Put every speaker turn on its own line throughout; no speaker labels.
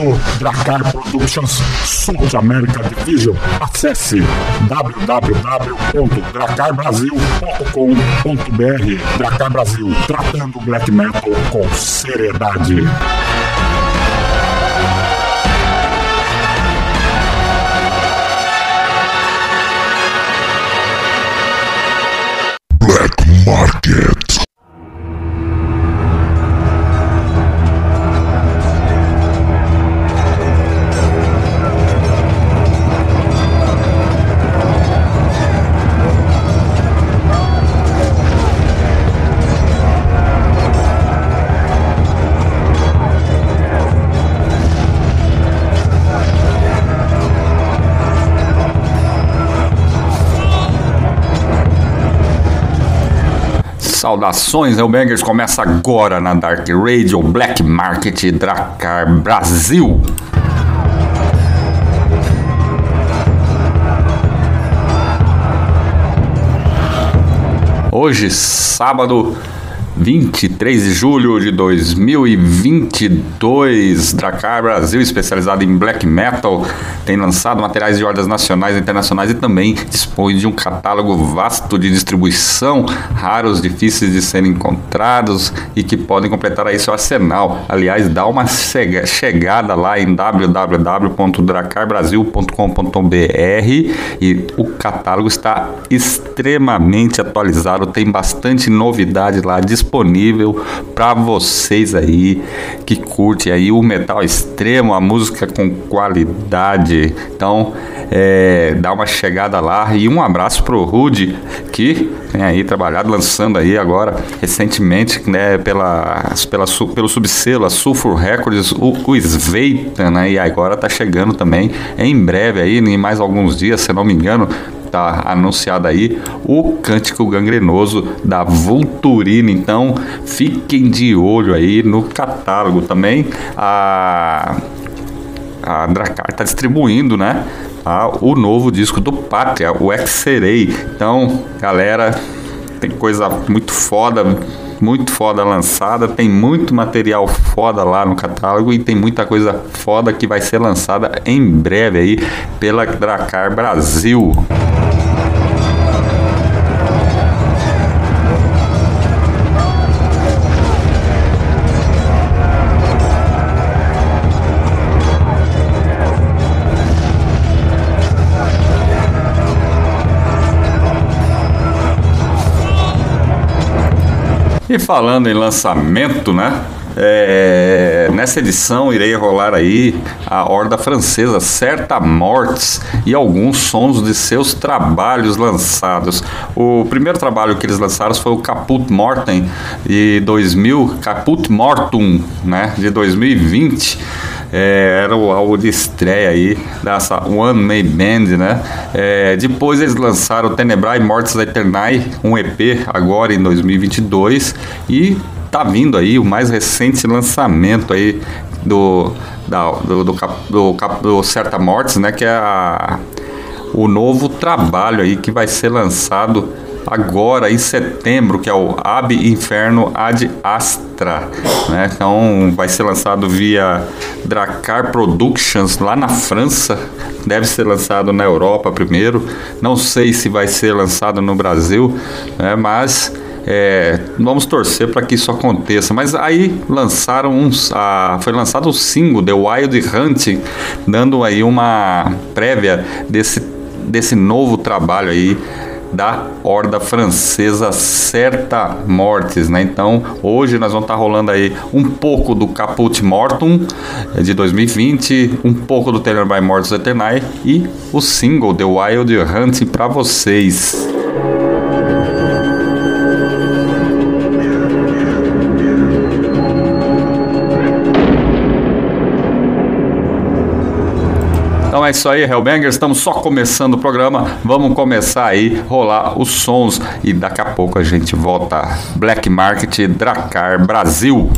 Oferecimento Dracar Productions South America Division. Acesse www.dracarbrasil.com.br Dracar Brasil, tratando black metal com seriedade.
Saudações, Elbangers! Começa agora na Dark Radio Black Market Dracar Brasil. Hoje, sábado, 23 de julho de 2022, Dracar Brasil, especializado em black metal, tem lançado materiais de ordens nacionais e internacionais e também dispõe de um catálogo vasto de distribuição, raros, difíceis de serem encontrados e que podem completar aí seu arsenal. Aliás, dá uma chegada lá em www.dracarbrasil.com.br e o catálogo está extremamente atualizado, tem bastante novidade lá disponível disponível para vocês aí que curte aí o metal extremo, a música com qualidade. Então, é, dá uma chegada lá e um abraço pro Rude que tem aí trabalhado lançando aí agora recentemente, né, pela, pela pelo subselo a Sulfur Records, o, o Sveita, né, e agora tá chegando também em breve aí, em mais alguns dias, se não me engano, tá anunciado aí o Cântico Gangrenoso da Vulturina. Então, fiquem de olho aí no catálogo também. A a Dracar está distribuindo, né? o novo disco do Pátria, o Exerei. Então, galera, tem coisa muito foda, muito foda lançada, tem muito material foda lá no catálogo e tem muita coisa foda que vai ser lançada em breve aí pela Dracar Brasil. E falando em lançamento, né? É, nessa edição irei rolar aí a horda francesa Certa Mortes e alguns sons de seus trabalhos lançados. O primeiro trabalho que eles lançaram foi o Caput Mortem de 2000, Caput Mortum, né, de 2020 é, era o álbum de estreia aí dessa One Man Band, né? É, depois eles lançaram Tenebrae Mortis Eternae, um EP agora em 2022 e tá vindo aí o mais recente lançamento aí do da, do, do, do, do Certa Mortes, né? Que é a, o novo trabalho aí que vai ser lançado agora em setembro, que é o Ab Inferno Ad Astra. Né? Então vai ser lançado via Dracar Productions lá na França. Deve ser lançado na Europa primeiro. Não sei se vai ser lançado no Brasil, né? mas é, vamos torcer para que isso aconteça. Mas aí lançaram uns, a, foi lançado o single The Wild Hunting, dando aí uma prévia desse, desse novo trabalho aí da horda francesa Certa Mortes, né? Então, hoje nós vamos estar tá rolando aí um pouco do Caput Mortum eh, de 2020, um pouco do Taylor by Mortis Eternae e o single The Wild Hunt para vocês. Então é isso aí, Hellbangers. Estamos só começando o programa. Vamos começar aí, rolar os sons e daqui a pouco a gente volta. Black Market Dracar Brasil.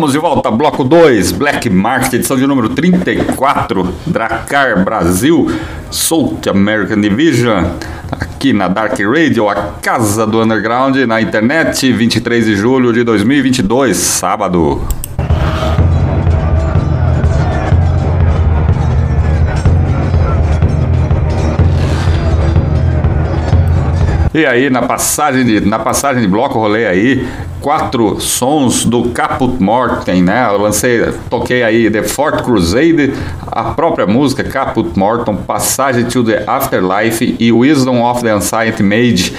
Estamos de volta, bloco 2, Black Market, edição de número 34, Dracar Brasil, South American Division, aqui na Dark Radio, a casa do underground na internet, 23 de julho de 2022, sábado. E aí, na passagem de, na passagem de bloco, rolei aí quatro sons do Caput Mortem, né? Eu lancei, toquei aí The Fort Crusade, a própria música Caput Mortem, Passagem to the Afterlife e Wisdom of the Ancient Mage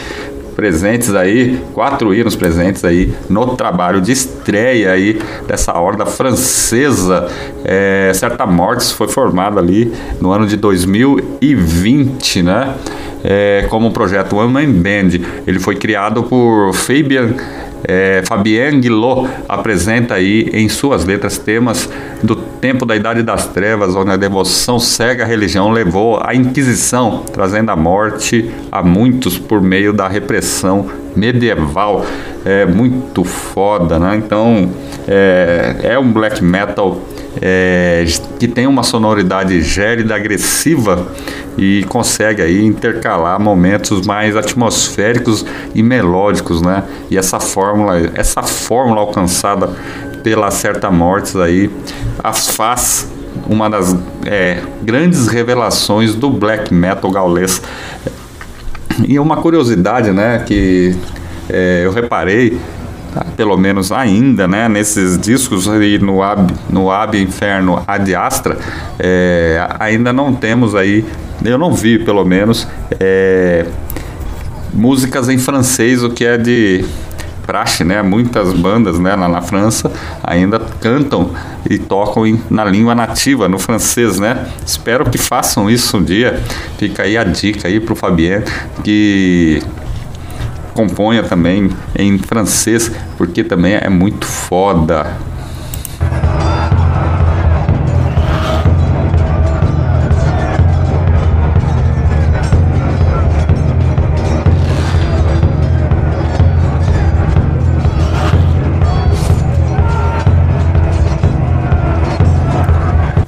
presentes aí, quatro hinos presentes aí no trabalho de estreia aí dessa horda francesa. É, Certa Mortes foi formada ali no ano de 2020, né? É, como um projeto One Man Band. Ele foi criado por Fabian é, Fabien Guillot apresenta aí em suas letras temas do tempo da Idade das Trevas, onde a devoção cega à religião levou à Inquisição, trazendo a morte a muitos por meio da repressão medieval. É muito foda, né? Então é, é um black metal é, que tem uma sonoridade gélida, agressiva e consegue aí intercalar momentos mais atmosféricos e melódicos, né? E essa fórmula, essa fórmula alcançada pela Certa Mortes aí, as faz uma das é, grandes revelações do black metal gaulês. E uma curiosidade, né, que é, eu reparei Tá, pelo menos ainda, né, nesses discos aí no Ab, no Ab Inferno Ad Astra, é, ainda não temos aí, eu não vi pelo menos, é, músicas em francês, o que é de praxe, né? Muitas bandas né, lá na França ainda cantam e tocam em, na língua nativa, no francês, né? Espero que façam isso um dia. Fica aí a dica aí pro Fabien que componha também em francês, porque também é muito foda.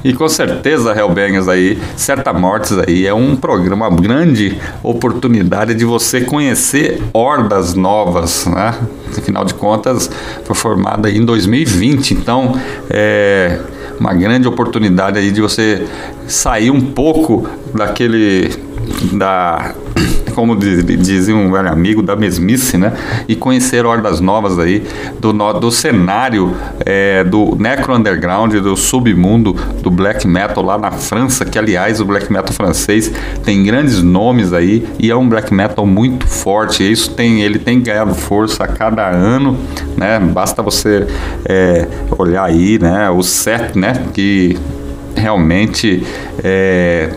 E com certeza, Hellbangers aí, Certa Mortes aí, é um programa, uma grande oportunidade de você conhecer hordas novas, né? Afinal de contas, foi formada em 2020, então é uma grande oportunidade aí de você sair um pouco daquele da como dizia um velho amigo, da mesmice, né? E conhecer hordas novas aí do, do cenário é, do necro underground, do submundo do black metal lá na França, que aliás o black metal francês tem grandes nomes aí e é um black metal muito forte. Isso tem, ele tem ganhado força a cada ano, né? Basta você é, olhar aí, né? O set, né? Que realmente é,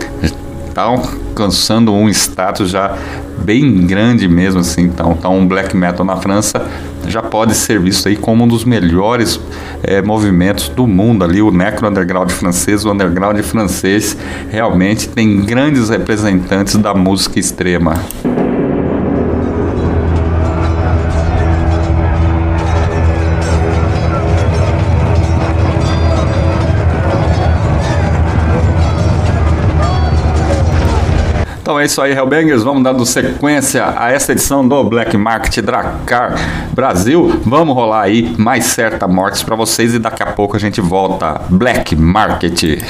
tá alcançando um status já bem grande mesmo assim. Então, então um black metal na França já pode ser visto aí como um dos melhores é, movimentos do mundo ali, o necro underground francês, o underground francês realmente tem grandes representantes da música extrema. Então é isso aí, Hellbangers. Vamos dando sequência a esta edição do Black Market Dracar Brasil. Vamos rolar aí mais certa mortes para vocês e daqui a pouco a gente volta. Black Market.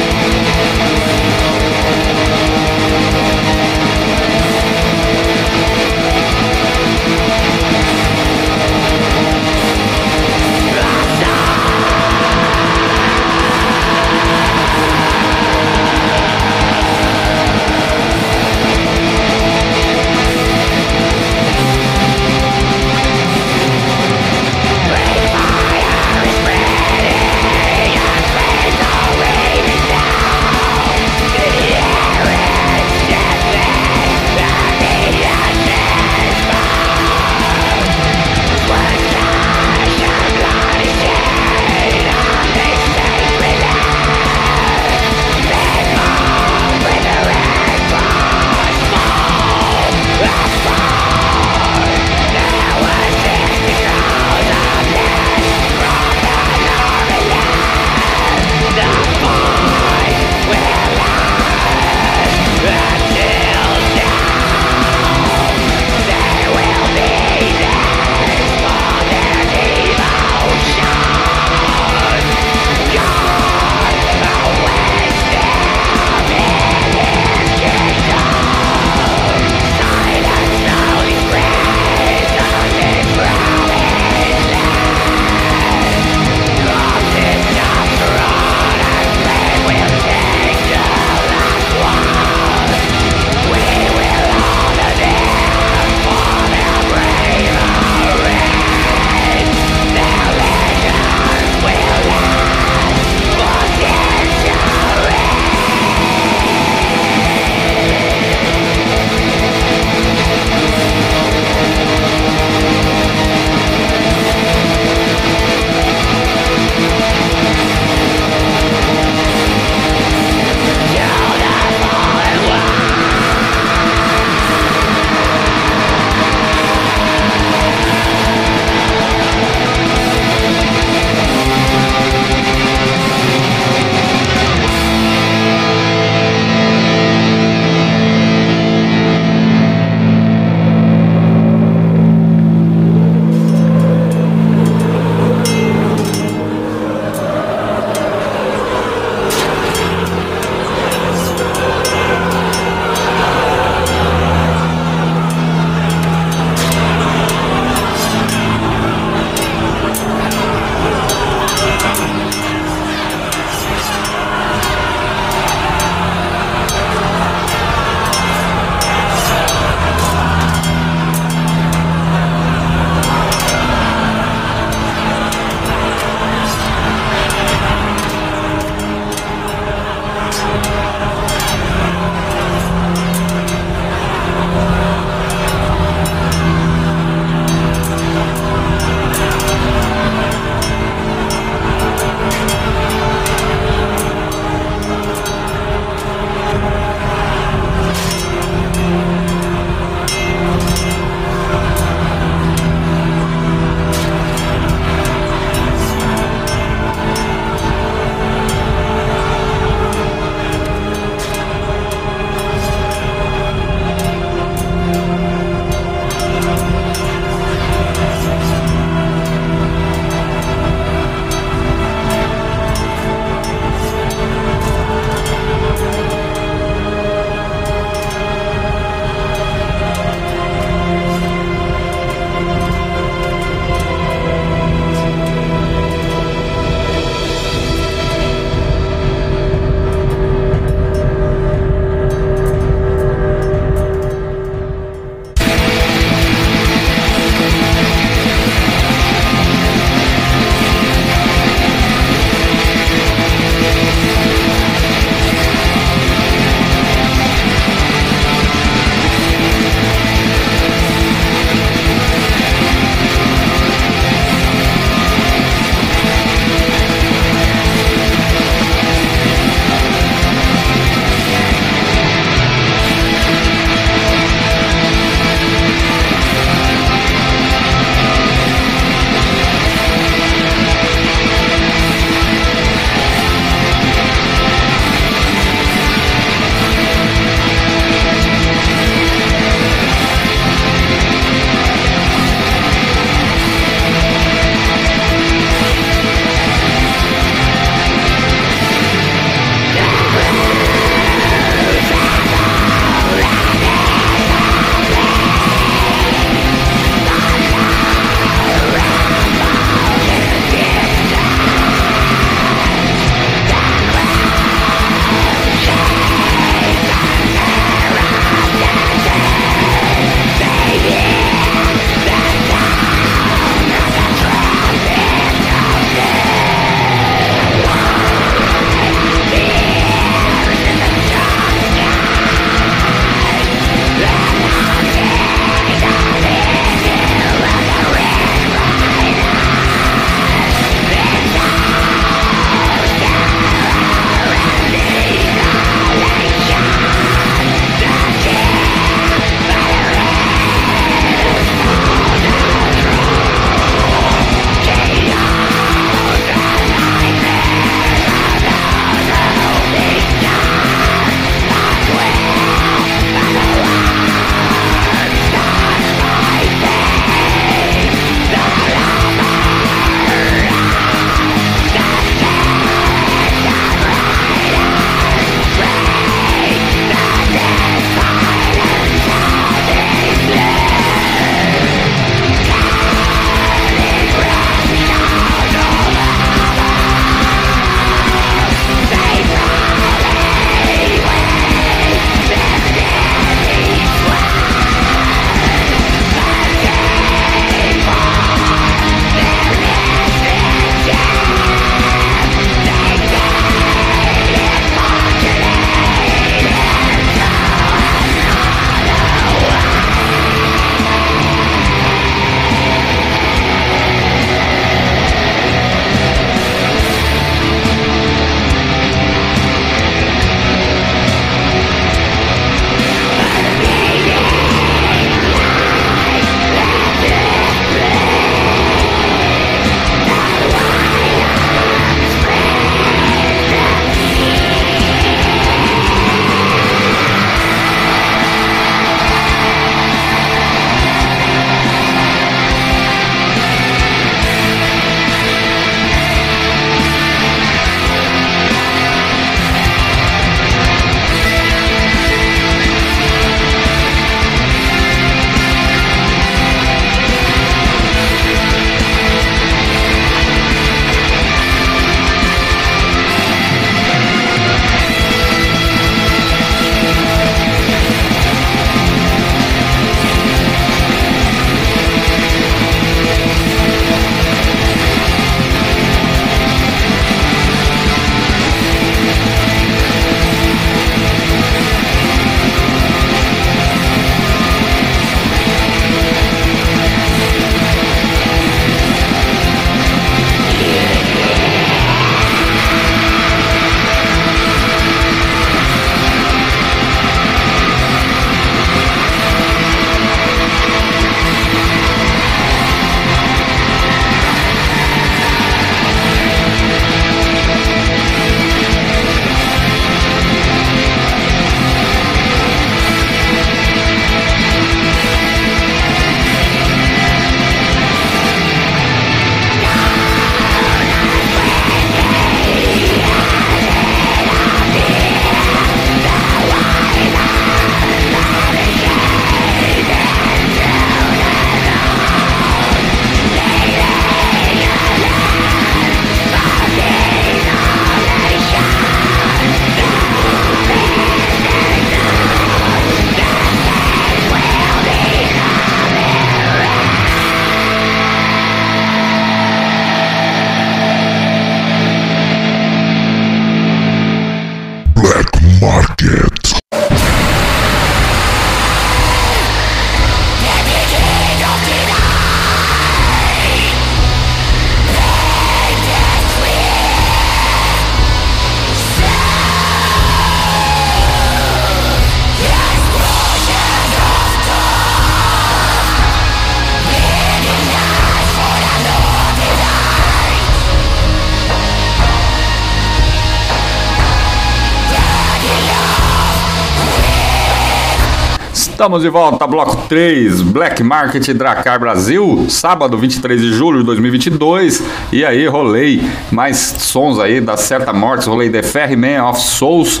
Estamos de volta, bloco 3, Black Market Dracar Brasil, sábado 23 de julho de 2022. E aí, rolei mais sons aí da Certa Mortes, rolei The Ferryman of Souls.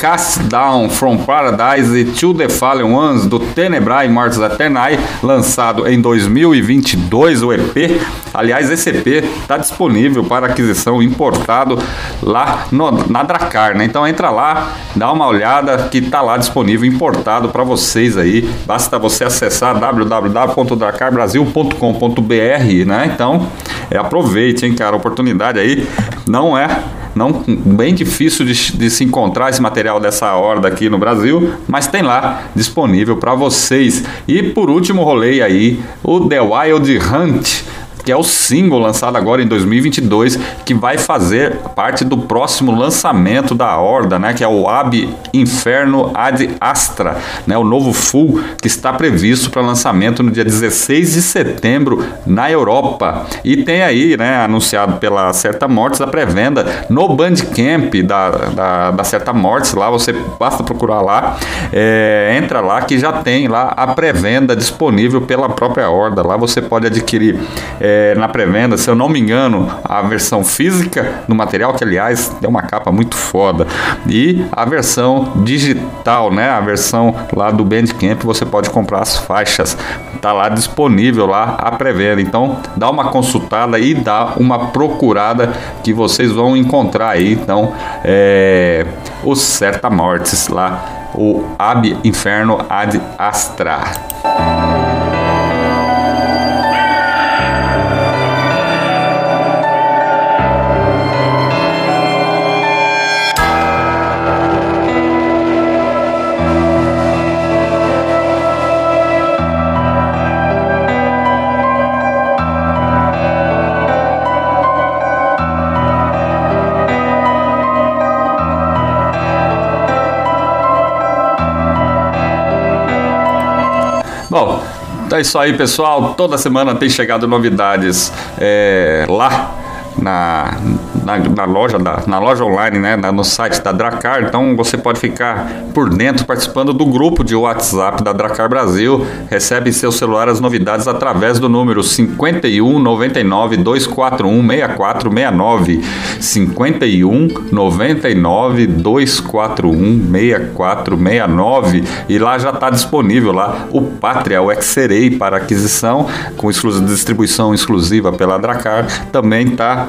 Cast Down from Paradise To the Fallen Ones do Tenebrae Mortis Aeternae, lançado em 2022, o EP. Aliás, esse EP está disponível para aquisição importado lá no, na Dracar, né? Então entra lá, dá uma olhada que está lá disponível importado para vocês aí. Basta você acessar www.dracarbrasil.com.br, né? Então, é, aproveite, hein, cara, a oportunidade aí não é não bem difícil de, de, se encontrar esse material dessa horda aqui no Brasil, mas tem lá disponível para vocês. E por último, rolei aí o The Wild Hunt que é o single lançado agora em 2022, que vai fazer parte do próximo lançamento da Horda, né, que é o Ab Inferno Ad Astra, né, o novo full que está previsto para lançamento no dia 16 de setembro na Europa. E tem aí, né, anunciado pela Certa Mortes a pré-venda no Bandcamp da, da, da Certa Mortes, lá você basta procurar lá, é, entra lá que já tem lá a pré-venda disponível pela própria Horda, lá você pode adquirir é, é, na pré-venda, se eu não me engano, a versão física do material, que aliás é uma capa muito foda, e a versão digital, né? A versão lá do Bandcamp, você pode comprar as faixas. Tá lá disponível lá a pré-venda. Então, dá uma consultada e dá uma procurada que vocês vão encontrar aí. Então, é, o Certa Mortes lá, o Ab Inferno Ad Astra. É isso aí, pessoal. Toda semana tem chegado novidades é, lá na, na, na, loja da, na loja online, né, no site da Dracar. Então você pode ficar por dentro participando do grupo de WhatsApp da Dracar Brasil. Recebe em seu celular as novidades através do número 51 99 241 6469 51 99 241 6469 e lá já está disponível lá o Pátria, o Xerei para aquisição com distribuição exclusiva pela Dracar. Também está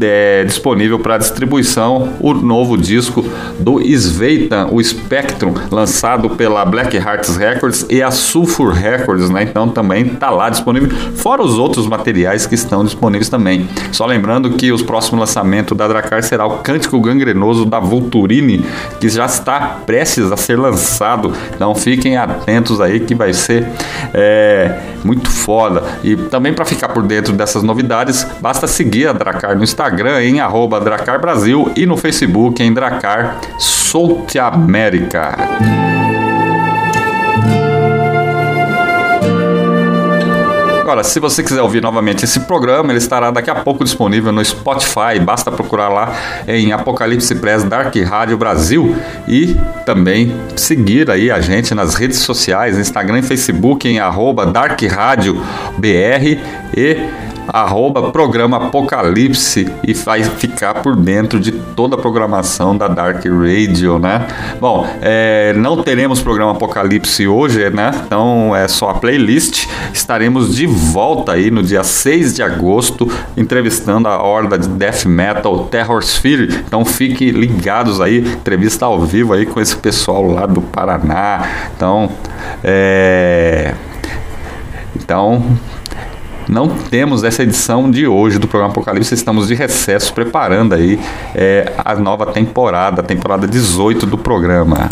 é, disponível para distribuição o novo disco do Sveitan, o Spectrum, lançado pela Black Hearts Records e a Sulfur Records, né? Então também está lá disponível, fora os outros materiais que estão disponíveis também. Só lembrando que os próximos lançamentos da Dracar será o Cântico Gangrenoso da Vulturine, que já está prestes a ser lançado. Então fiquem atentos aí que vai ser é, muito foda. E também para ficar por dentro dessas novidades, basta seguir a Dracar Dracar no Instagram em arroba Dracar Brasil e no Facebook em Dracar Solte América. Agora, se você quiser ouvir novamente esse programa, ele estará daqui a pouco disponível no Spotify. Basta procurar lá em Apocalipse Press Dark Rádio Brasil e também seguir aí a gente nas redes sociais, Instagram e Facebook em arroba Dark Rádio BR e arroba programa Apocalipse e vai ficar por dentro de toda a programação da Dark Radio, né? Bom, é, não teremos programa Apocalipse hoje, né? Então é só a playlist. Estaremos de volta aí no dia 6 de agosto, entrevistando a horda de death metal Terror Sphere. Então fiquem ligados aí, entrevista ao vivo aí com esse pessoal lá do Paraná. Então, é... Então, não temos essa edição de hoje do programa Apocalipse, estamos de recesso preparando aí é, a nova temporada, a temporada 18 do programa.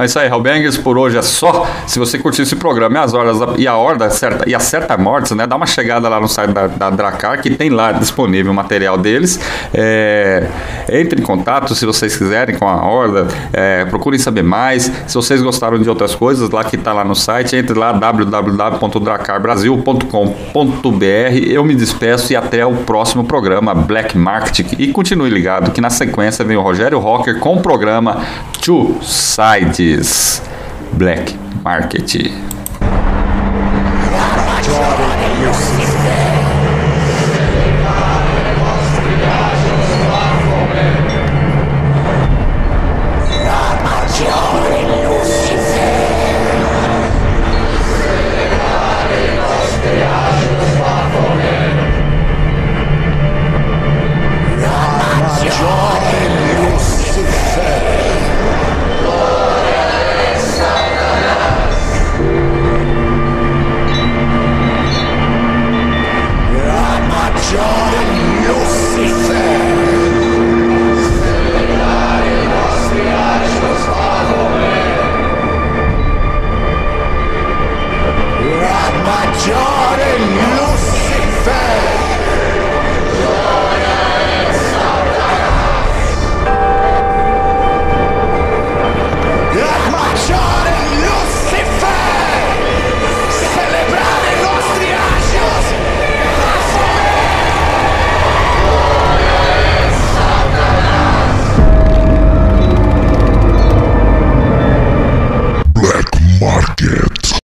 Então é isso aí, Hellbangers, por hoje é só. Se você curtiu esse programa e as horas e a hora certa e a certa mortes, né? Dá uma chegada lá no site da, da Dracar, que tem lá disponível o material deles. É, entre em contato se vocês quiserem com a Horda, é, procurem saber mais. Se vocês gostaram de outras coisas, lá que está lá no site, entre lá www.dracarbrasil.com.br. Eu me despeço e até o próximo programa Black Market. E continue ligado que na sequência vem o Rogério Rocker com o programa Two Black Market.